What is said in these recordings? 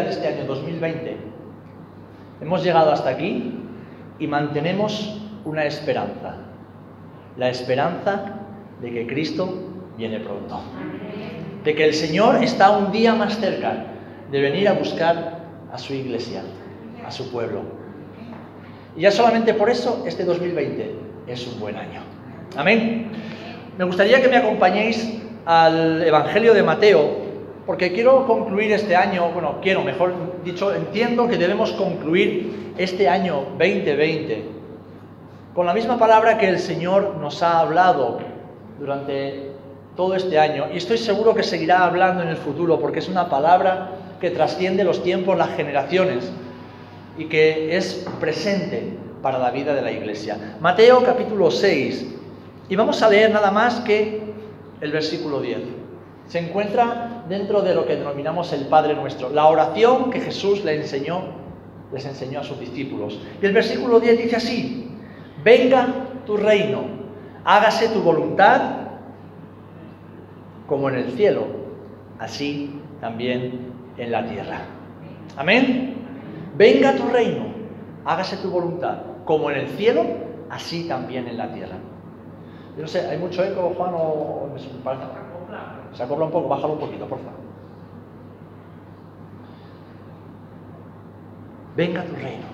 de este año 2020, hemos llegado hasta aquí y mantenemos una esperanza, la esperanza de que Cristo viene pronto, de que el Señor está un día más cerca de venir a buscar a su iglesia, a su pueblo. Y ya solamente por eso este 2020 es un buen año. Amén. Me gustaría que me acompañéis al Evangelio de Mateo, porque quiero concluir este año, bueno, quiero, mejor dicho, entiendo que debemos concluir este año 2020 con la misma palabra que el Señor nos ha hablado durante todo este año, y estoy seguro que seguirá hablando en el futuro, porque es una palabra que trasciende los tiempos, las generaciones, y que es presente para la vida de la iglesia. Mateo capítulo 6, y vamos a leer nada más que el versículo 10. Se encuentra dentro de lo que denominamos el Padre Nuestro, la oración que Jesús enseñó, les enseñó a sus discípulos. Y el versículo 10 dice así, venga tu reino, hágase tu voluntad como en el cielo, así también en la tierra. Amén. Venga tu reino, hágase tu voluntad, como en el cielo, así también en la tierra. Yo no sé, ¿hay mucho eco, Juan, o me parece? Se acopla un poco, bájalo un poquito, por favor. Venga tu reino,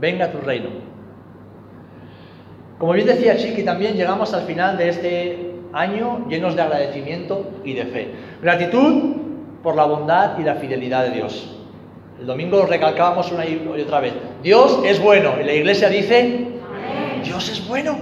venga tu reino. Como bien decía Chiqui, también llegamos al final de este año llenos de agradecimiento y de fe. Gratitud por la bondad y la fidelidad de Dios. El domingo lo recalcábamos una y otra vez. Dios es bueno. Y la iglesia dice, Dios es bueno.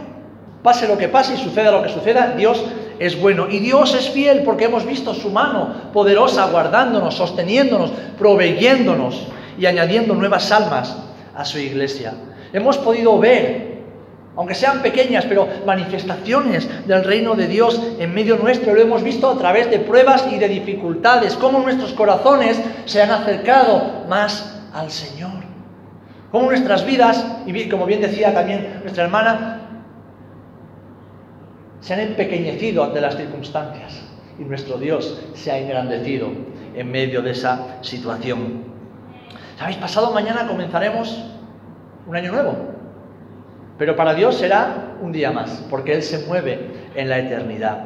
Pase lo que pase y suceda lo que suceda, Dios es bueno. Y Dios es fiel porque hemos visto su mano poderosa guardándonos, sosteniéndonos, proveyéndonos y añadiendo nuevas almas a su iglesia. Hemos podido ver, aunque sean pequeñas, pero manifestaciones del reino de Dios en medio nuestro. Lo hemos visto a través de pruebas y de dificultades, cómo nuestros corazones se han acercado más al Señor. Cómo nuestras vidas, y como bien decía también nuestra hermana, se han empequeñecido ante las circunstancias y nuestro Dios se ha engrandecido en medio de esa situación. ¿Sabéis? Pasado mañana comenzaremos un año nuevo, pero para Dios será un día más, porque Él se mueve en la eternidad.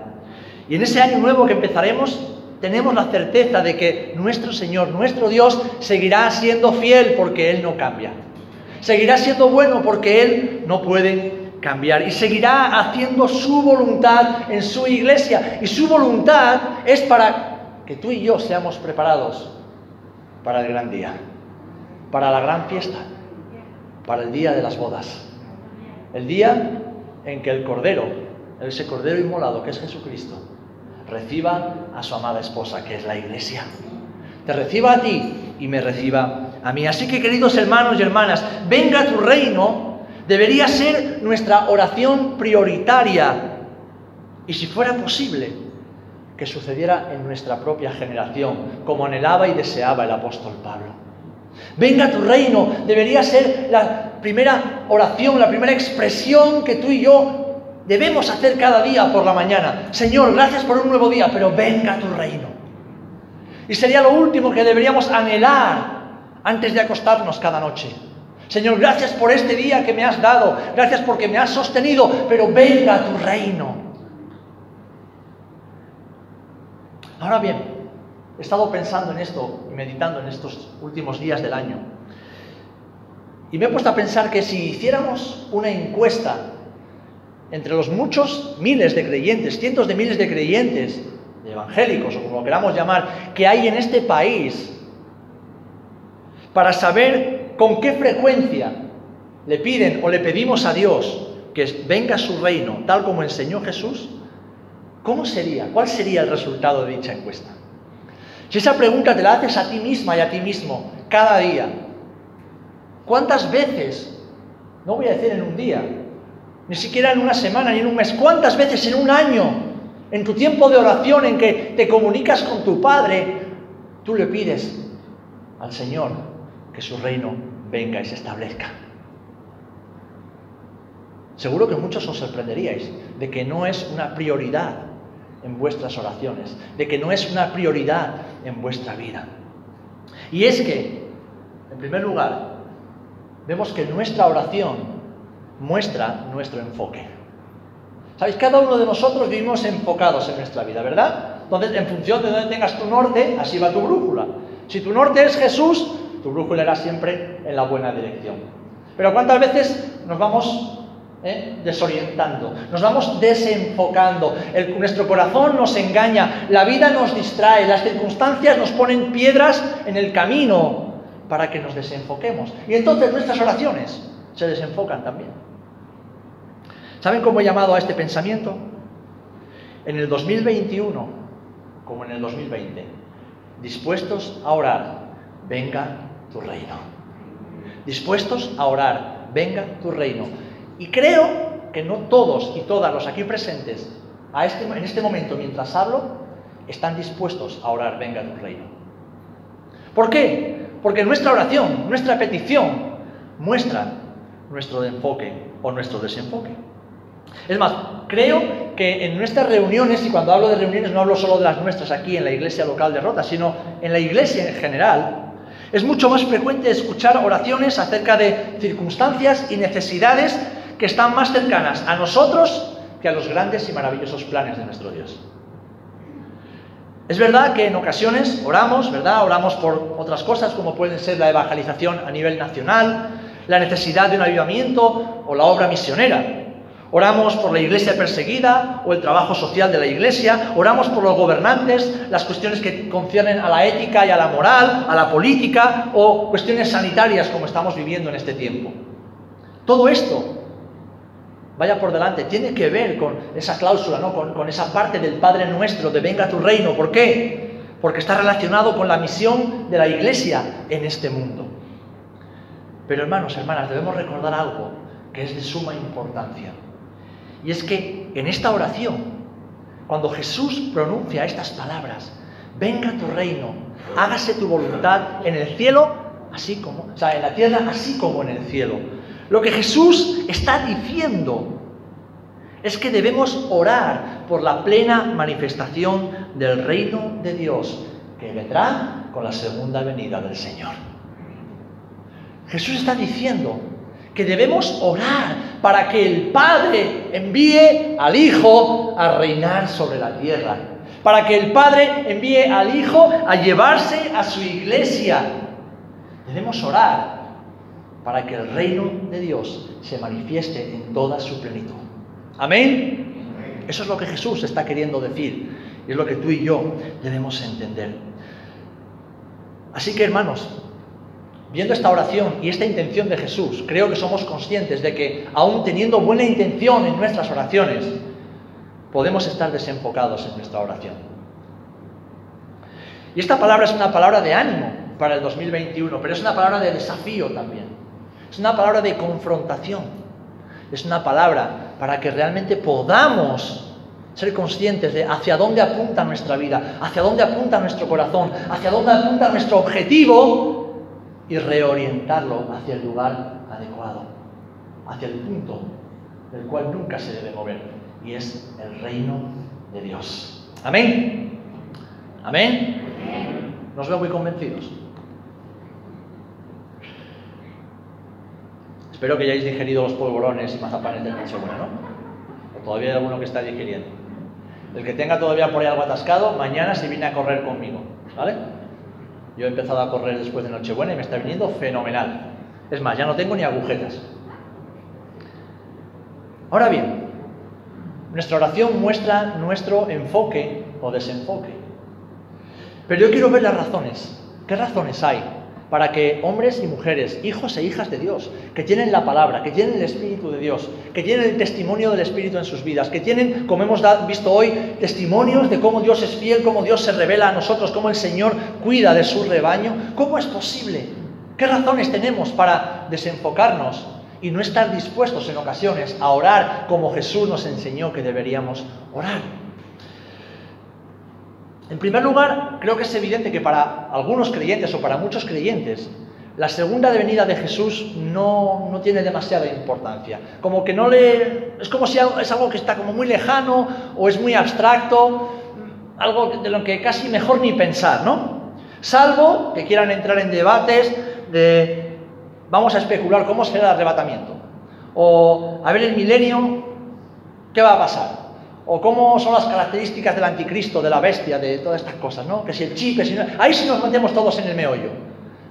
Y en ese año nuevo que empezaremos, tenemos la certeza de que nuestro Señor, nuestro Dios, seguirá siendo fiel porque Él no cambia. Seguirá siendo bueno porque Él no puede cambiar y seguirá haciendo su voluntad en su iglesia. Y su voluntad es para que tú y yo seamos preparados para el gran día, para la gran fiesta, para el día de las bodas. El día en que el Cordero, ese Cordero inmolado que es Jesucristo, reciba a su amada esposa, que es la iglesia. Te reciba a ti y me reciba a mí. Así que queridos hermanos y hermanas, venga tu reino debería ser nuestra oración prioritaria y si fuera posible, que sucediera en nuestra propia generación, como anhelaba y deseaba el apóstol Pablo. Venga tu reino, debería ser la primera oración, la primera expresión que tú y yo debemos hacer cada día por la mañana. Señor, gracias por un nuevo día, pero venga tu reino. Y sería lo último que deberíamos anhelar antes de acostarnos cada noche. Señor, gracias por este día que me has dado, gracias porque me has sostenido, pero venga tu reino. Ahora bien, he estado pensando en esto y meditando en estos últimos días del año. Y me he puesto a pensar que si hiciéramos una encuesta entre los muchos miles de creyentes, cientos de miles de creyentes, de evangélicos o como queramos llamar, que hay en este país, para saber ¿Con qué frecuencia le piden o le pedimos a Dios que venga su reino tal como enseñó Jesús? ¿Cómo sería? ¿Cuál sería el resultado de dicha encuesta? Si esa pregunta te la haces a ti misma y a ti mismo cada día, ¿cuántas veces, no voy a decir en un día, ni siquiera en una semana ni en un mes, cuántas veces en un año, en tu tiempo de oración en que te comunicas con tu Padre, tú le pides al Señor que su reino venga y se establezca. Seguro que muchos os sorprenderíais de que no es una prioridad en vuestras oraciones, de que no es una prioridad en vuestra vida. Y es que, en primer lugar, vemos que nuestra oración muestra nuestro enfoque. ¿Sabéis? Cada uno de nosotros vivimos enfocados en nuestra vida, ¿verdad? Entonces, en función de dónde tengas tu norte, así va tu brújula. Si tu norte es Jesús, tu brújula irá siempre en la buena dirección. Pero ¿cuántas veces nos vamos eh, desorientando, nos vamos desenfocando, nuestro corazón nos engaña, la vida nos distrae, las circunstancias nos ponen piedras en el camino para que nos desenfoquemos. Y entonces nuestras oraciones se desenfocan también. ¿Saben cómo he llamado a este pensamiento? En el 2021, como en el 2020, dispuestos a orar, venga tu reino. Dispuestos a orar, venga tu reino. Y creo que no todos y todas los aquí presentes, a este, en este momento mientras hablo, están dispuestos a orar, venga tu reino. ¿Por qué? Porque nuestra oración, nuestra petición, muestra nuestro enfoque o nuestro desenfoque. Es más, creo que en nuestras reuniones, y cuando hablo de reuniones no hablo solo de las nuestras aquí en la iglesia local de Rota, sino en la iglesia en general, es mucho más frecuente escuchar oraciones acerca de circunstancias y necesidades que están más cercanas a nosotros que a los grandes y maravillosos planes de nuestro Dios. Es verdad que en ocasiones oramos, ¿verdad? Oramos por otras cosas como pueden ser la evangelización a nivel nacional, la necesidad de un avivamiento o la obra misionera. Oramos por la iglesia perseguida o el trabajo social de la iglesia, oramos por los gobernantes, las cuestiones que conciernen a la ética y a la moral, a la política o cuestiones sanitarias como estamos viviendo en este tiempo. Todo esto, vaya por delante, tiene que ver con esa cláusula, ¿no? con, con esa parte del Padre nuestro de venga tu reino. ¿Por qué? Porque está relacionado con la misión de la iglesia en este mundo. Pero hermanos, hermanas, debemos recordar algo que es de suma importancia. Y es que en esta oración, cuando Jesús pronuncia estas palabras, venga tu reino, hágase tu voluntad en el cielo, así como, o sea, en la tierra, así como en el cielo. Lo que Jesús está diciendo es que debemos orar por la plena manifestación del reino de Dios, que vendrá con la segunda venida del Señor. Jesús está diciendo que debemos orar para que el Padre envíe al Hijo a reinar sobre la tierra, para que el Padre envíe al Hijo a llevarse a su iglesia. Debemos orar para que el reino de Dios se manifieste en toda su plenitud. Amén. Eso es lo que Jesús está queriendo decir y es lo que tú y yo debemos entender. Así que hermanos, Viendo esta oración y esta intención de Jesús, creo que somos conscientes de que, aún teniendo buena intención en nuestras oraciones, podemos estar desenfocados en nuestra oración. Y esta palabra es una palabra de ánimo para el 2021, pero es una palabra de desafío también. Es una palabra de confrontación. Es una palabra para que realmente podamos ser conscientes de hacia dónde apunta nuestra vida, hacia dónde apunta nuestro corazón, hacia dónde apunta nuestro objetivo y reorientarlo hacia el lugar adecuado, hacia el punto del cual nunca se debe mover, y es el reino de Dios. Amén. Amén. Nos veo muy convencidos. Espero que hayáis digerido los polvorones y mazapanes del Nochebuena, ¿no? O todavía hay alguno que está digiriendo. El que tenga todavía por ahí algo atascado, mañana se viene a correr conmigo, ¿vale? Yo he empezado a correr después de Nochebuena y me está viniendo fenomenal. Es más, ya no tengo ni agujetas. Ahora bien, nuestra oración muestra nuestro enfoque o desenfoque. Pero yo quiero ver las razones. ¿Qué razones hay para que hombres y mujeres, hijos e hijas de Dios, que tienen la palabra, que tienen el Espíritu de Dios, que tienen el testimonio del Espíritu en sus vidas, que tienen, como hemos visto hoy, testimonios de cómo Dios es fiel, cómo Dios se revela a nosotros, cómo el Señor cuida de su rebaño, ¿cómo es posible? ¿Qué razones tenemos para desenfocarnos y no estar dispuestos en ocasiones a orar como Jesús nos enseñó que deberíamos orar? En primer lugar, creo que es evidente que para algunos creyentes o para muchos creyentes, la segunda venida de Jesús no, no, tiene demasiada importancia. Como que no le. Es como si es algo que está como muy lejano o es muy abstracto, algo de lo que casi mejor ni pensar, ¿no? Salvo que quieran entrar en debates de vamos a especular cómo será el arrebatamiento. O a ver el milenio, ¿qué va a pasar? O cómo son las características del anticristo, de la bestia, de todas estas cosas, ¿no? Que si el chip, si no... Ahí sí nos metemos todos en el meollo.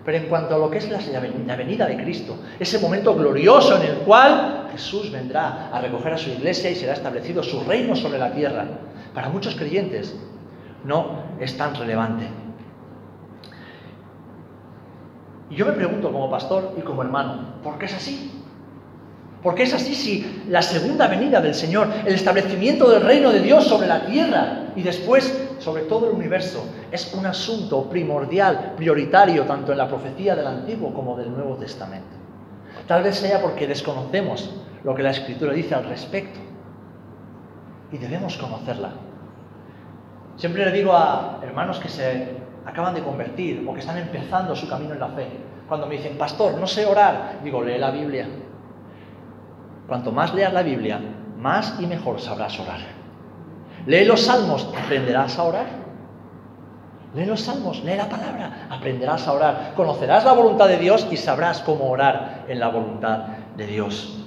Pero en cuanto a lo que es la venida de Cristo, ese momento glorioso en el cual Jesús vendrá a recoger a su iglesia y será establecido su reino sobre la tierra, para muchos creyentes no es tan relevante. Y yo me pregunto como pastor y como hermano, ¿por qué es así? ¿Por qué es así si la segunda venida del Señor, el establecimiento del reino de Dios sobre la tierra y después sobre todo el universo, es un asunto primordial, prioritario, tanto en la profecía del Antiguo como del Nuevo Testamento? Tal vez sea porque desconocemos lo que la Escritura dice al respecto y debemos conocerla. Siempre le digo a hermanos que se acaban de convertir o que están empezando su camino en la fe, cuando me dicen, pastor, no sé orar, digo, lee la Biblia. Cuanto más leas la Biblia, más y mejor sabrás orar. Lee los salmos, aprenderás a orar. Lee los salmos, lee la palabra, aprenderás a orar. Conocerás la voluntad de Dios y sabrás cómo orar en la voluntad de Dios.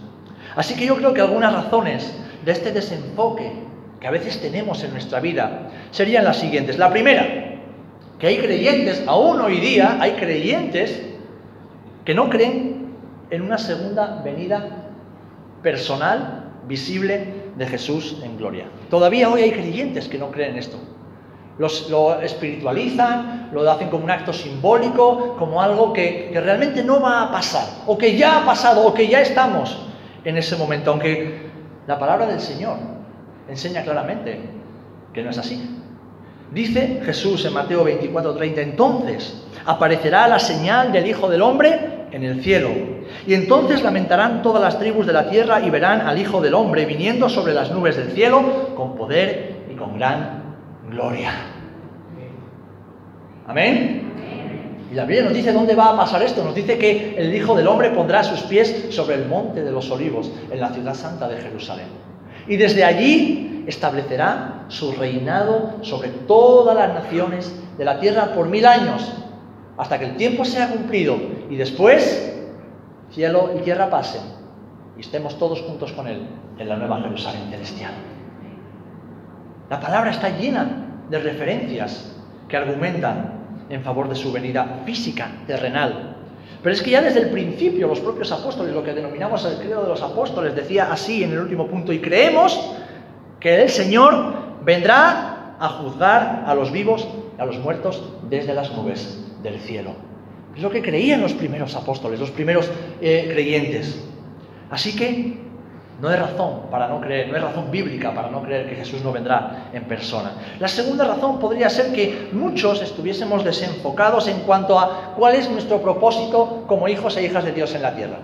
Así que yo creo que algunas razones de este desenfoque que a veces tenemos en nuestra vida serían las siguientes. La primera, que hay creyentes, aún hoy día hay creyentes que no creen en una segunda venida personal, visible de Jesús en gloria. Todavía hoy hay creyentes que no creen en esto. lo espiritualizan, lo hacen como un acto simbólico, como algo que, que realmente no va a pasar, o que ya ha pasado, o que ya estamos en ese momento, aunque la palabra del Señor enseña claramente que no es así. Dice Jesús en Mateo 24:30, entonces aparecerá la señal del Hijo del Hombre en el cielo. Y entonces lamentarán todas las tribus de la tierra y verán al Hijo del Hombre viniendo sobre las nubes del cielo con poder y con gran gloria. Amén. Y la Biblia nos dice dónde va a pasar esto. Nos dice que el Hijo del Hombre pondrá sus pies sobre el monte de los olivos, en la ciudad santa de Jerusalén. Y desde allí establecerá su reinado sobre todas las naciones de la tierra por mil años, hasta que el tiempo sea cumplido. Y después cielo y tierra pasen y estemos todos juntos con Él en la nueva Jerusalén celestial. La palabra está llena de referencias que argumentan en favor de su venida física, terrenal. Pero es que ya desde el principio los propios apóstoles, lo que denominamos el credo de los apóstoles, decía así en el último punto, y creemos que el Señor vendrá a juzgar a los vivos y a los muertos desde las nubes del cielo. Es lo que creían los primeros apóstoles, los primeros eh, creyentes. Así que no hay razón para no creer, no hay razón bíblica para no creer que Jesús no vendrá en persona. La segunda razón podría ser que muchos estuviésemos desenfocados en cuanto a cuál es nuestro propósito como hijos e hijas de Dios en la tierra.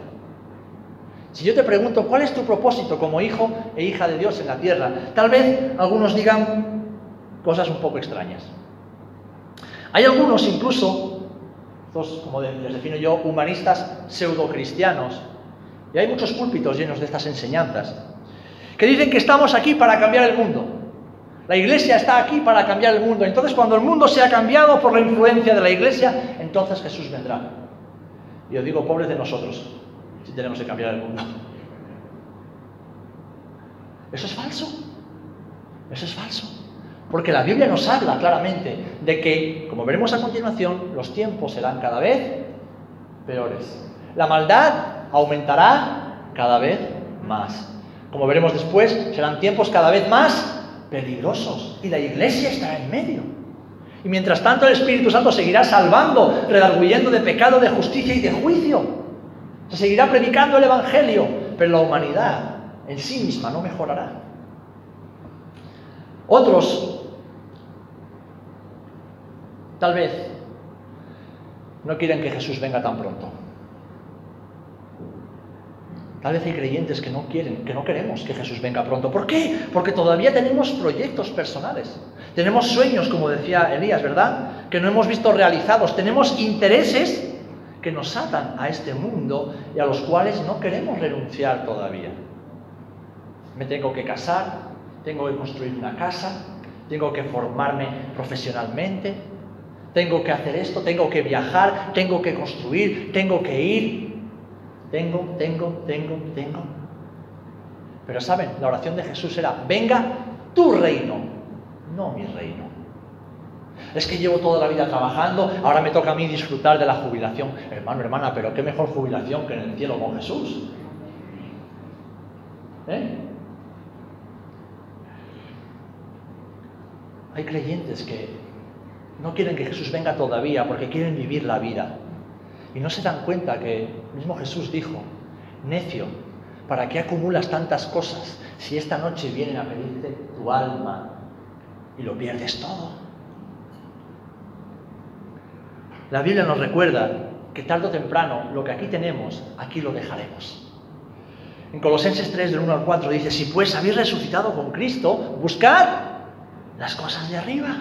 Si yo te pregunto cuál es tu propósito como hijo e hija de Dios en la tierra, tal vez algunos digan cosas un poco extrañas. Hay algunos incluso como les defino yo, humanistas pseudo-cristianos. Y hay muchos púlpitos llenos de estas enseñanzas, que dicen que estamos aquí para cambiar el mundo. La iglesia está aquí para cambiar el mundo. Entonces, cuando el mundo se ha cambiado por la influencia de la iglesia, entonces Jesús vendrá. Y os digo, pobres de nosotros, si tenemos que cambiar el mundo. Eso es falso. Eso es falso. Porque la Biblia nos habla claramente de que, como veremos a continuación, los tiempos serán cada vez peores. La maldad aumentará cada vez más. Como veremos después, serán tiempos cada vez más peligrosos y la iglesia estará en medio. Y mientras tanto el Espíritu Santo seguirá salvando, redarguyendo de pecado, de justicia y de juicio. Se seguirá predicando el Evangelio, pero la humanidad en sí misma no mejorará. Otros Tal vez no quieren que Jesús venga tan pronto. Tal vez hay creyentes que no quieren, que no queremos que Jesús venga pronto. ¿Por qué? Porque todavía tenemos proyectos personales. Tenemos sueños, como decía Elías, ¿verdad? Que no hemos visto realizados. Tenemos intereses que nos atan a este mundo y a los cuales no queremos renunciar todavía. Me tengo que casar, tengo que construir una casa, tengo que formarme profesionalmente, Tengo que hacer esto, tengo que viajar, tengo que construir, tengo que ir. Tengo, tengo, tengo, tengo. Pero saben, la oración de Jesús era, venga tu reino, no mi reino. Es que llevo toda la vida trabajando, ahora me toca a mí disfrutar de la jubilación. Hermano, hermana, pero qué mejor jubilación que en el cielo con Jesús. ¿Eh? Hay creyentes que no quieren que Jesús venga todavía porque quieren vivir la vida. Y no se dan cuenta que mismo Jesús dijo, necio, ¿para qué acumulas tantas cosas si esta noche vienen a pedirte tu alma y lo pierdes todo? La Biblia nos recuerda que tarde o temprano lo que aquí tenemos, aquí lo dejaremos. En Colosenses 3, del 1 al 4 dice, si pues habéis resucitado con Cristo, buscad las cosas de arriba,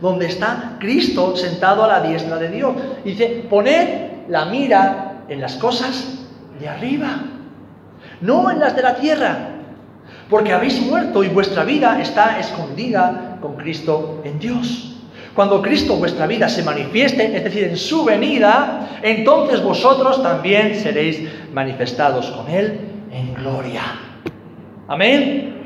donde está Cristo sentado a la diestra de Dios. Dice, poned la mira en las cosas de arriba, no en las de la tierra, porque habéis muerto y vuestra vida está escondida con Cristo en Dios. Cuando Cristo vuestra vida se manifieste, es decir, en su venida, entonces vosotros también seréis manifestados con Él en gloria. Amén.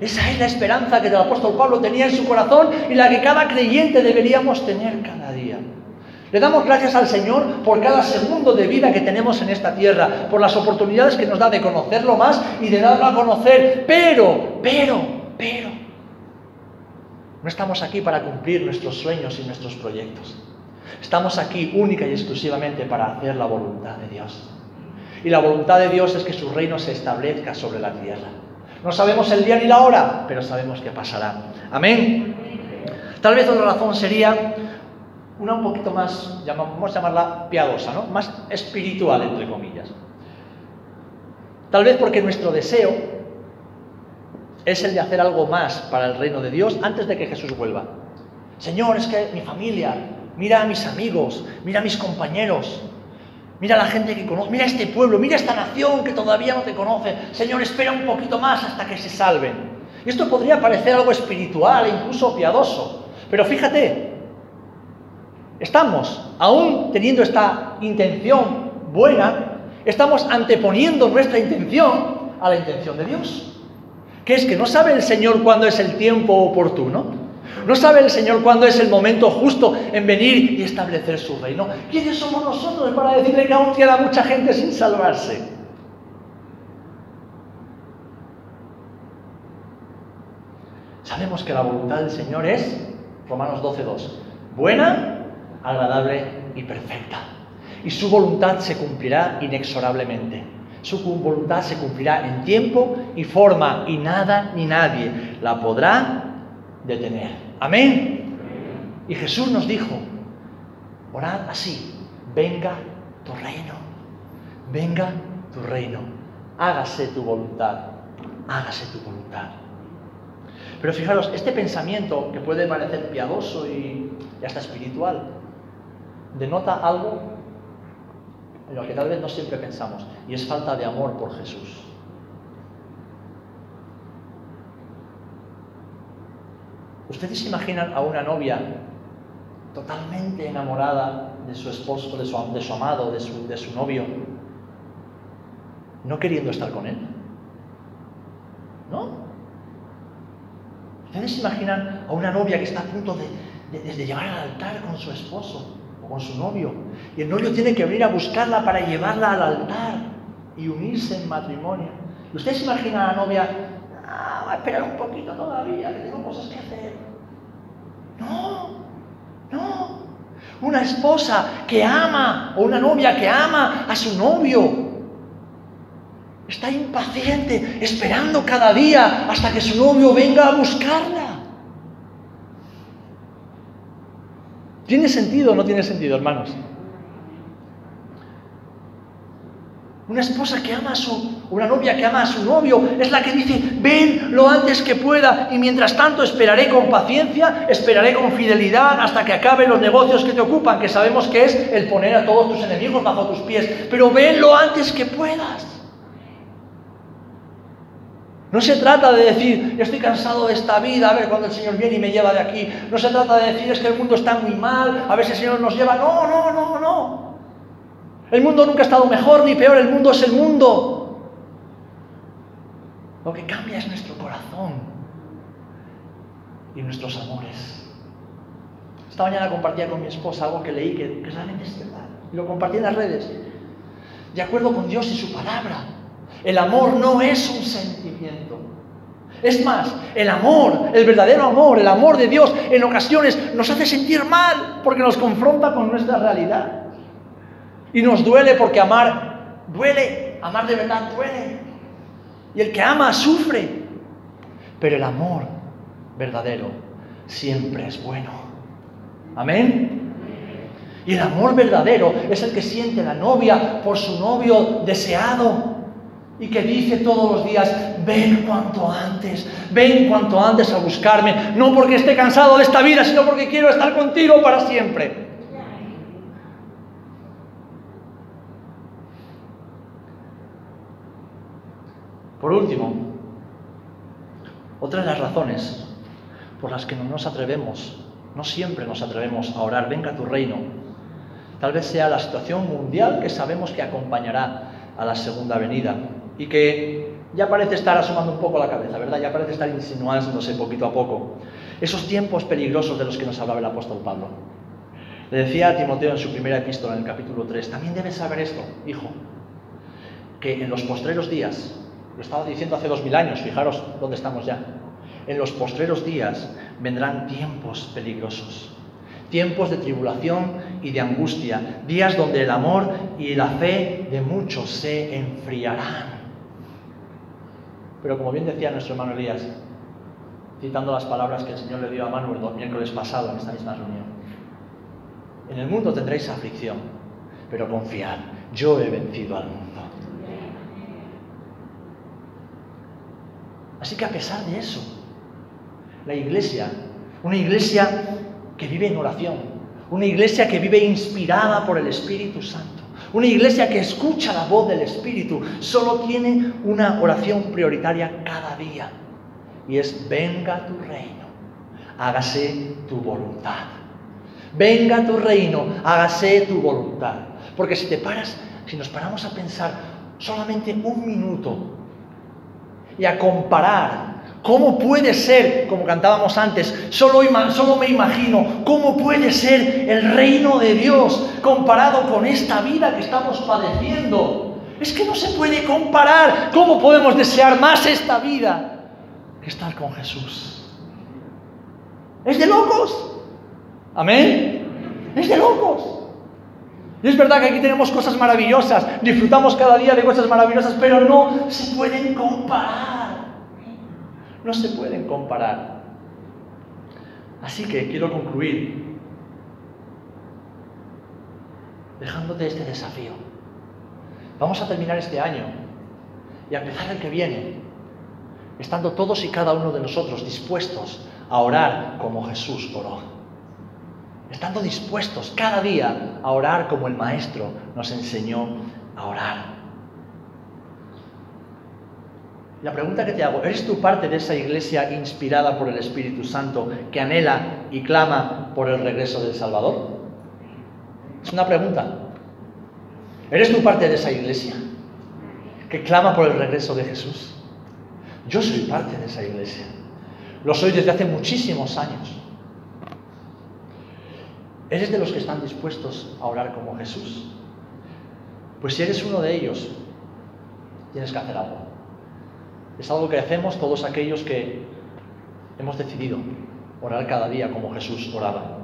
Esa es la esperanza que el apóstol Pablo tenía en su corazón y la que cada creyente deberíamos tener cada día. Le damos gracias al Señor por cada segundo de vida que tenemos en esta tierra, por las oportunidades que nos da de conocerlo más y de darlo a conocer. Pero, pero, pero, no estamos aquí para cumplir nuestros sueños y nuestros proyectos. Estamos aquí única y exclusivamente para hacer la voluntad de Dios. Y la voluntad de Dios es que su reino se establezca sobre la tierra. No sabemos el día ni la hora, pero sabemos que pasará. Amén. Tal vez otra razón sería una un poquito más, vamos a llamarla piadosa, ¿no? Más espiritual, entre comillas. Tal vez porque nuestro deseo es el de hacer algo más para el reino de Dios antes de que Jesús vuelva. Señor, es que mi familia, mira a mis amigos, mira a mis compañeros, mira la gente que conoce, mira este pueblo, mira esta nación que todavía no te conoce. Señor, espera un poquito más hasta que se salven. Esto podría parecer algo espiritual e incluso piadoso, pero fíjate, estamos, aún teniendo esta intención buena, estamos anteponiendo nuestra intención a la intención de Dios que es que no sabe el Señor cuándo es el tiempo oportuno. No sabe el Señor cuándo es el momento justo en venir y establecer su reino. ¿Quiénes somos nosotros para decirle que aún queda mucha gente sin salvarse? Sabemos que la voluntad del Señor es, Romanos 12.2, buena, agradable y perfecta. Y su voluntad se cumplirá inexorablemente. Su voluntad se cumplirá en tiempo y forma y nada ni nadie la podrá detener. Amén. Y Jesús nos dijo, orad así, venga tu reino, venga tu reino, hágase tu voluntad, hágase tu voluntad. Pero fijaros, este pensamiento que puede parecer piadoso y hasta espiritual, denota algo en lo que tal vez no siempre pensamos, y es falta de amor por Jesús. ¿Ustedes se imaginan a una novia totalmente enamorada de su esposo, de su, amado, de su, novio, no queriendo estar con él? ¿No? ¿Ustedes se imaginan a una novia que está a punto de, llevar al altar con su esposo? con su novio. Y el novio tiene que venir a buscarla para llevarla al altar y unirse en matrimonio. ¿Y usted se imagina a la novia? Ah, va a esperar un poquito todavía, que tengo cosas que hacer. No, no. Una esposa que ama, o una novia que ama a su novio, está impaciente, esperando cada día hasta que su novio venga a buscarla. ¿Tiene sentido o no tiene sentido, hermanos? Una esposa que ama a su, una novia que ama a su novio, es la que dice, ven lo antes que pueda y mientras tanto esperaré con paciencia, esperaré con fidelidad hasta que acaben los negocios que te ocupan, que sabemos que es el poner a todos tus enemigos bajo tus pies, pero ven lo antes que puedas. No se trata de decir, yo estoy cansado de esta vida, a ver cuando el Señor viene y me lleva de aquí. No se trata de decir, es que el mundo está muy mal, a ver si el Señor nos lleva. No, no, no, no. El mundo nunca ha estado mejor ni peor, el mundo es el mundo. Lo que cambia es nuestro corazón y nuestros amores. Esta mañana compartía con mi esposa algo que leí que, realmente es verdad. Y lo compartí en las redes. De acuerdo con Dios y su palabra. El amor no es un sentimiento. Es más, el amor, el verdadero amor, el amor de Dios, en ocasiones nos hace sentir mal porque nos confronta con nuestra realidad. Y nos duele porque amar duele, amar de verdad duele. Y el que ama sufre. Pero el amor verdadero siempre es bueno. Amén. Y el amor verdadero es el que siente la novia por su novio deseado y que dice todos los días, ven cuanto antes, ven cuanto antes a buscarme, no porque esté cansado de esta vida, sino porque quiero estar contigo para siempre. Por último, otra de las razones por las que no nos atrevemos, no siempre nos atrevemos a orar, venga tu reino, tal vez sea la situación mundial que sabemos que acompañará a la segunda venida y que ya parece estar asomando un poco la cabeza, ¿verdad? Ya parece estar insinuándose poquito a poco. Esos tiempos peligrosos de los que nos hablaba el apóstol Pablo. Le decía a Timoteo en su primera epístola, en el capítulo 3, también debes saber esto, hijo, que en los postreros días, lo estaba diciendo hace dos mil años, fijaros dónde estamos ya, en los postreros días vendrán tiempos peligrosos tiempos de tribulación y de angustia, días donde el amor y la fe de muchos se enfriarán. Pero como bien decía nuestro hermano Elías, citando las palabras que el Señor le dio a Manuel el miércoles pasado en esta misma reunión, en el mundo tendréis aflicción, pero confiad, yo he vencido al mundo. Así que a pesar de eso, la iglesia, una iglesia que vive en oración, una iglesia que vive inspirada por el Espíritu Santo, una iglesia que escucha la voz del Espíritu solo tiene una oración prioritaria cada día y es venga tu reino, hágase tu voluntad. Venga tu reino, hágase tu voluntad. Porque si te paras, si nos paramos a pensar solamente un minuto y a comparar ¿Cómo puede ser, como cantábamos antes, solo, solo, me imagino, cómo puede ser el reino de Dios comparado con esta vida que estamos padeciendo? Es que no se puede comparar. ¿Cómo podemos desear más esta vida que estar con Jesús? Es de locos. Amén. Es de locos. Y es verdad que aquí tenemos cosas maravillosas, disfrutamos cada día de cosas maravillosas, pero no se pueden comparar no se pueden comparar. Así que quiero concluir dejándote este desafío. Vamos a terminar este año y a empezar el que viene, estando todos y cada uno de nosotros dispuestos a orar como Jesús oró. Estando dispuestos cada día a orar como el Maestro nos enseñó a orar. La pregunta que te hago, ¿eres tú parte de esa iglesia inspirada por el Espíritu Santo que anhela y clama por el regreso del Salvador? Es una pregunta. ¿Eres tú parte de esa iglesia que clama por el regreso de Jesús? Yo soy parte de esa iglesia. Lo soy desde hace muchísimos años. ¿Eres de los que están dispuestos a orar como Jesús? Pues si eres uno de ellos, tienes que hacer algo. Es algo que hacemos todos aquellos que hemos decidido orar cada día como Jesús oraba.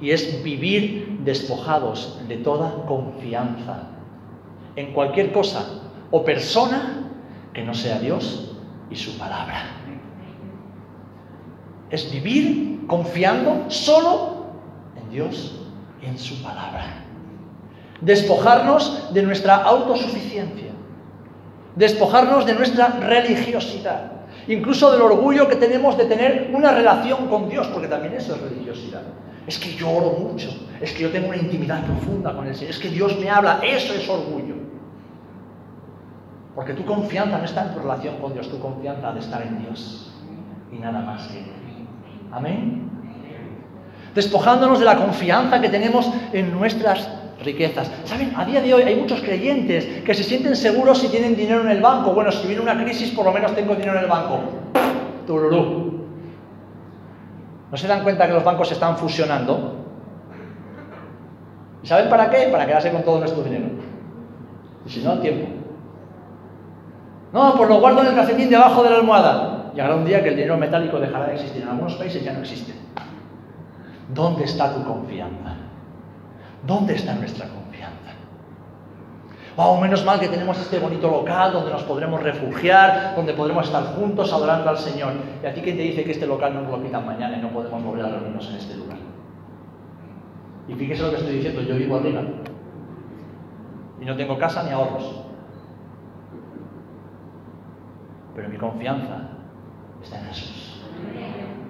Y es vivir despojados de toda confianza en cualquier cosa o persona que no sea Dios y su palabra. Es vivir confiando solo Dios en su palabra. Despojarnos de nuestra autosuficiencia despojarnos de nuestra religiosidad, incluso del orgullo que tenemos de tener una relación con Dios, porque también eso es religiosidad. Es que yo oro mucho, es que yo tengo una intimidad profunda con el Señor, es que Dios me habla, eso es orgullo. Porque tu confianza no está en tu relación con Dios, tu confianza ha de estar en Dios y nada más que en. Amén. Despojándonos de la confianza que tenemos en nuestras riquezas. ¿Saben? A día de hoy hay muchos creyentes que se sienten seguros si tienen dinero en el banco. Bueno, si viene una crisis, por lo menos tengo dinero en el banco. Tururú. ¿No se dan cuenta que los bancos se están fusionando? ¿Y saben para qué? Para quedarse con todo nuestro dinero. Y si no, tiempo. No, pues lo guardo en el calcetín debajo de la almohada. Llegará un día que el dinero metálico dejará de existir. En algunos países ya no existe. ¿Dónde está tu confianza? ¿Dónde está nuestra confianza? Oh, menos mal que tenemos este bonito local donde nos podremos refugiar, donde podremos estar juntos adorando al Señor. ¿Y a ti quién te dice que este local no nos lo quitan mañana y no podemos volver a reunirnos en este lugar? Y fíjese lo que estoy diciendo, yo vivo arriba. Y no tengo casa ni ahorros. Pero mi confianza está en Jesús.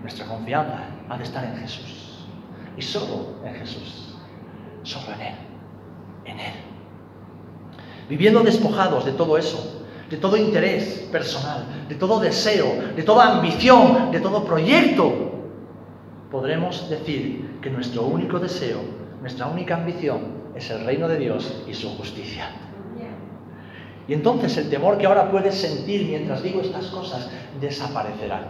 Nuestra confianza ha de estar en Jesús. Y solo en Jesús. Solo en Él. En Él. Viviendo despojados de todo eso, de todo interés personal, de todo deseo, de toda ambición, de todo proyecto, podremos decir que nuestro único deseo, nuestra única ambición es el reino de Dios y su justicia. Y entonces el temor que ahora puedes sentir mientras digo estas cosas desaparecerá.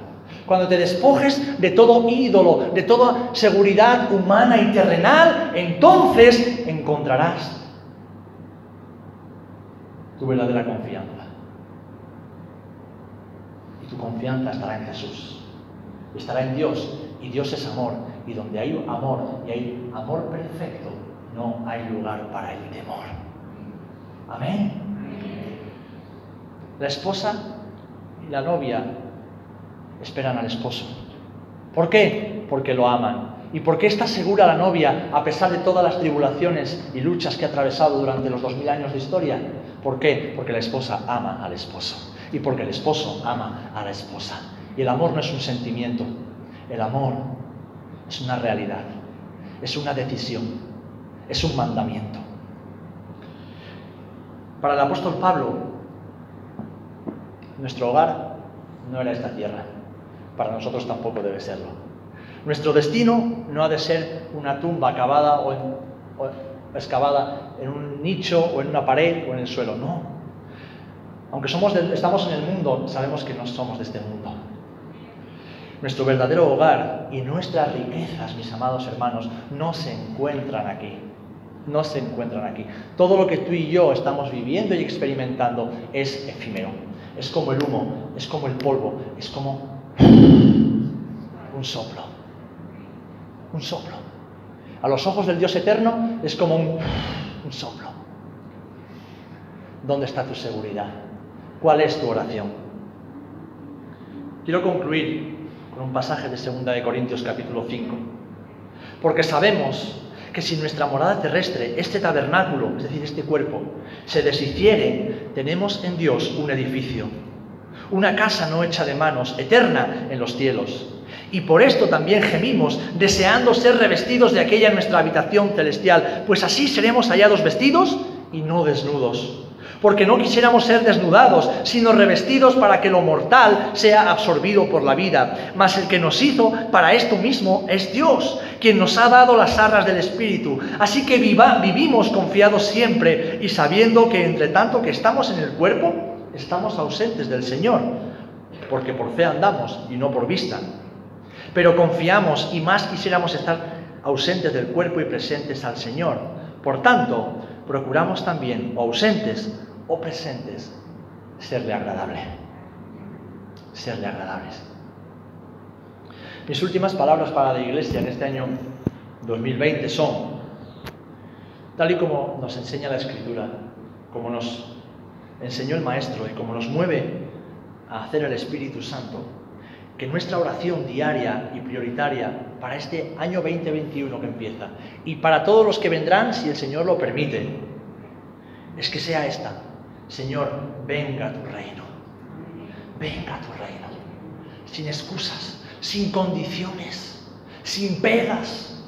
Cuando te despojes de todo ídolo, de toda seguridad humana y terrenal, entonces encontrarás tu verdadera confianza. Y tu confianza estará en Jesús. Estará en Dios. Y Dios es amor. Y donde hay amor y hay amor perfecto, no hay lugar para el temor. Amén. La esposa y la novia esperan al esposo. ¿Por qué? Porque lo aman. ¿Y por qué está segura la novia a pesar de todas las tribulaciones y luchas que ha atravesado durante los dos mil años de historia? ¿Por qué? Porque la esposa ama al esposo. Y porque el esposo ama a la esposa. Y el amor no es un sentimiento. El amor es una realidad. Es una decisión. Es un mandamiento. Para el apóstol Pablo, nuestro hogar no era esta tierra. Para nosotros tampoco debe serlo. Nuestro destino no ha de ser una tumba en, o excavada en un nicho o en una pared o en el suelo. No. Aunque somos de, estamos en el mundo, sabemos que no somos de este mundo. Nuestro verdadero hogar y nuestras riquezas, mis amados hermanos, no se encuentran aquí. No se encuentran aquí. Todo lo que tú y yo estamos viviendo y experimentando es efímero. Es como el humo, es como el polvo, es como un soplo. Un soplo. A los ojos del Dios eterno es como un, soplo. ¿Dónde está tu seguridad? ¿Cuál es tu oración? Quiero concluir con un pasaje de 2 de Corintios capítulo 5. Porque sabemos que si nuestra morada terrestre, este tabernáculo, es decir, este cuerpo, se deshiciere, tenemos en Dios un edificio, una casa no hecha de manos, eterna en los cielos. Y por esto también gemimos, deseando ser revestidos de aquella nuestra habitación celestial, pues así seremos hallados vestidos y no desnudos. Porque no quisiéramos ser desnudados, sino revestidos para que lo mortal sea absorbido por la vida. Mas el que nos hizo para esto mismo es Dios, quien nos ha dado las arras del Espíritu. Así que viva, vivimos confiados siempre y sabiendo que entre tanto que estamos en el cuerpo, estamos ausentes del Señor, porque por fe andamos y no por vista. Pero confiamos y más quisiéramos estar ausentes del cuerpo y presentes al Señor. Por tanto, procuramos también, o ausentes o presentes, serle agradable. Serle agradables. Mis últimas palabras para la iglesia en este año 2020 son, tal y como nos enseña la Escritura, como nos enseñó el Maestro y como nos mueve a hacer el Espíritu Santo, que nuestra oración diaria y prioritaria para este año 2021 que empieza y para todos los que vendrán, si el Señor lo permite, es que sea esta. Señor, venga tu reino. Venga tu reino. Sin excusas, sin condiciones, sin pegas.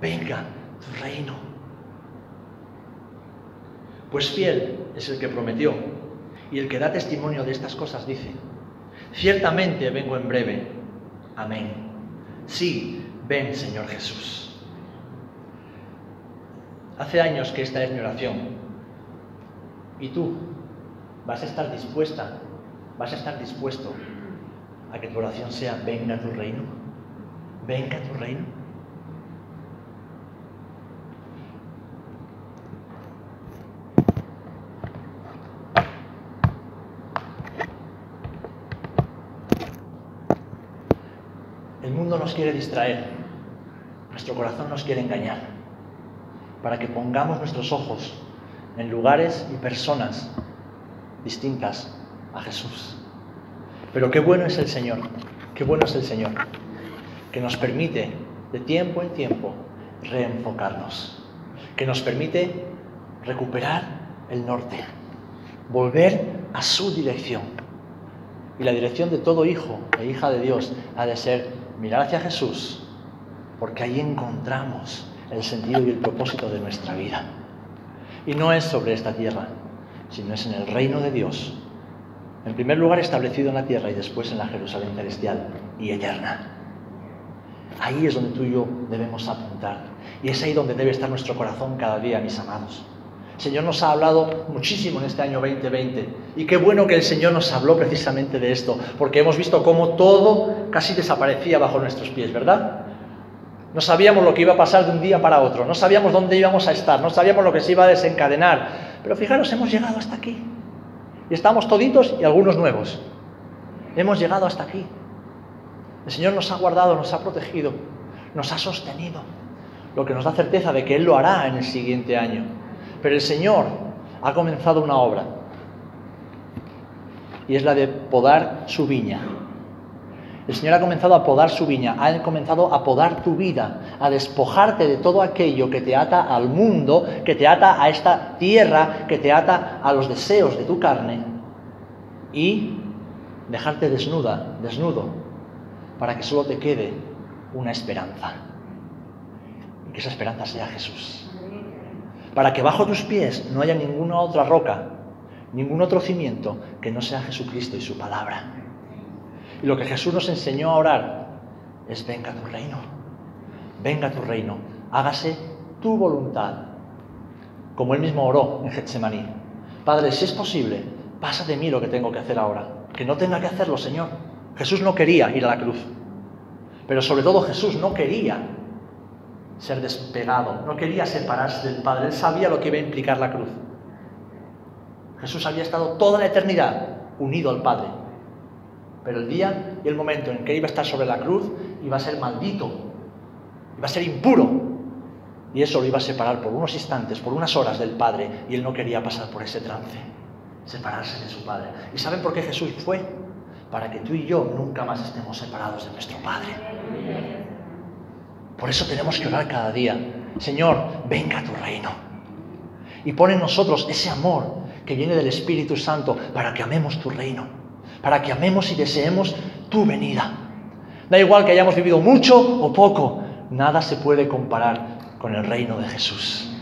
Venga tu reino. Pues fiel es el que prometió. Y el que da testimonio de estas cosas dice, ciertamente vengo en breve. Amén. Sí, ven Señor Jesús. Hace años que esta es mi oración. ¿Y tú vas a estar dispuesta, vas a estar dispuesto a que tu oración sea, venga tu reino? Venga tu reino. El nos quiere distraer, nuestro corazón nos quiere engañar, para que pongamos nuestros ojos en lugares y personas distintas a Jesús. Pero qué bueno es el Señor, qué bueno es el Señor, que nos permite de tiempo en tiempo reenfocarnos, que nos permite recuperar el norte, volver a su dirección. Y la dirección de todo hijo e hija de Dios ha de ser mirar hacia Jesús, porque ahí encontramos el sentido y el propósito de nuestra vida. Y no es sobre esta tierra, sino es en el reino de Dios. En primer lugar establecido en la tierra y después en la Jerusalén celestial y eterna. Ahí es donde tú y yo debemos apuntar. Y es ahí donde debe estar nuestro corazón cada día, mis amados. El Señor nos ha hablado muchísimo en este año 2020 y qué bueno que el Señor nos habló precisamente de esto, porque hemos visto cómo todo casi desaparecía bajo nuestros pies, ¿verdad? No sabíamos lo que iba a pasar de un día para otro, no sabíamos dónde íbamos a estar, no sabíamos lo que se iba a desencadenar, pero fijaros, hemos llegado hasta aquí. Y estamos toditos y algunos nuevos. Hemos llegado hasta aquí. El Señor nos ha guardado, nos ha protegido, nos ha sostenido, lo que nos da certeza de que Él lo hará en el siguiente año. Pero el Señor ha comenzado una obra y es la de podar su viña. El Señor ha comenzado a podar su viña, ha comenzado a podar tu vida, a despojarte de todo aquello que te ata al mundo, que te ata a esta tierra, que te ata a los deseos de tu carne y dejarte desnuda, desnudo, para que solo te quede una esperanza. Y que esa esperanza sea Jesús para que bajo tus pies no haya ninguna otra roca, ningún otro cimiento que no sea Jesucristo y su palabra. Y lo que Jesús nos enseñó a orar es, venga tu reino, venga tu reino, hágase tu voluntad, como él mismo oró en Getsemaní. Padre, si es posible, pasa de mí lo que tengo que hacer ahora, que no tenga que hacerlo, Señor. Jesús no quería ir a la cruz, pero sobre todo Jesús no quería ser despegado, no quería separarse del Padre, él sabía lo que iba a implicar la cruz. Jesús había estado toda la eternidad unido al Padre, pero el día y el momento en que iba a estar sobre la cruz iba a ser maldito, iba a ser impuro, y eso lo iba a separar por unos instantes, por unas horas del Padre, y él no quería pasar por ese trance, separarse de su Padre. ¿Y saben por qué Jesús fue? Para que tú y yo nunca más estemos separados de nuestro Padre. Por eso tenemos que orar cada día, Señor, venga tu reino. Y pon en nosotros ese amor que viene del Espíritu Santo para que amemos tu reino, para que amemos y deseemos tu venida. Da igual que hayamos vivido mucho o poco, nada se puede comparar con el reino de Jesús.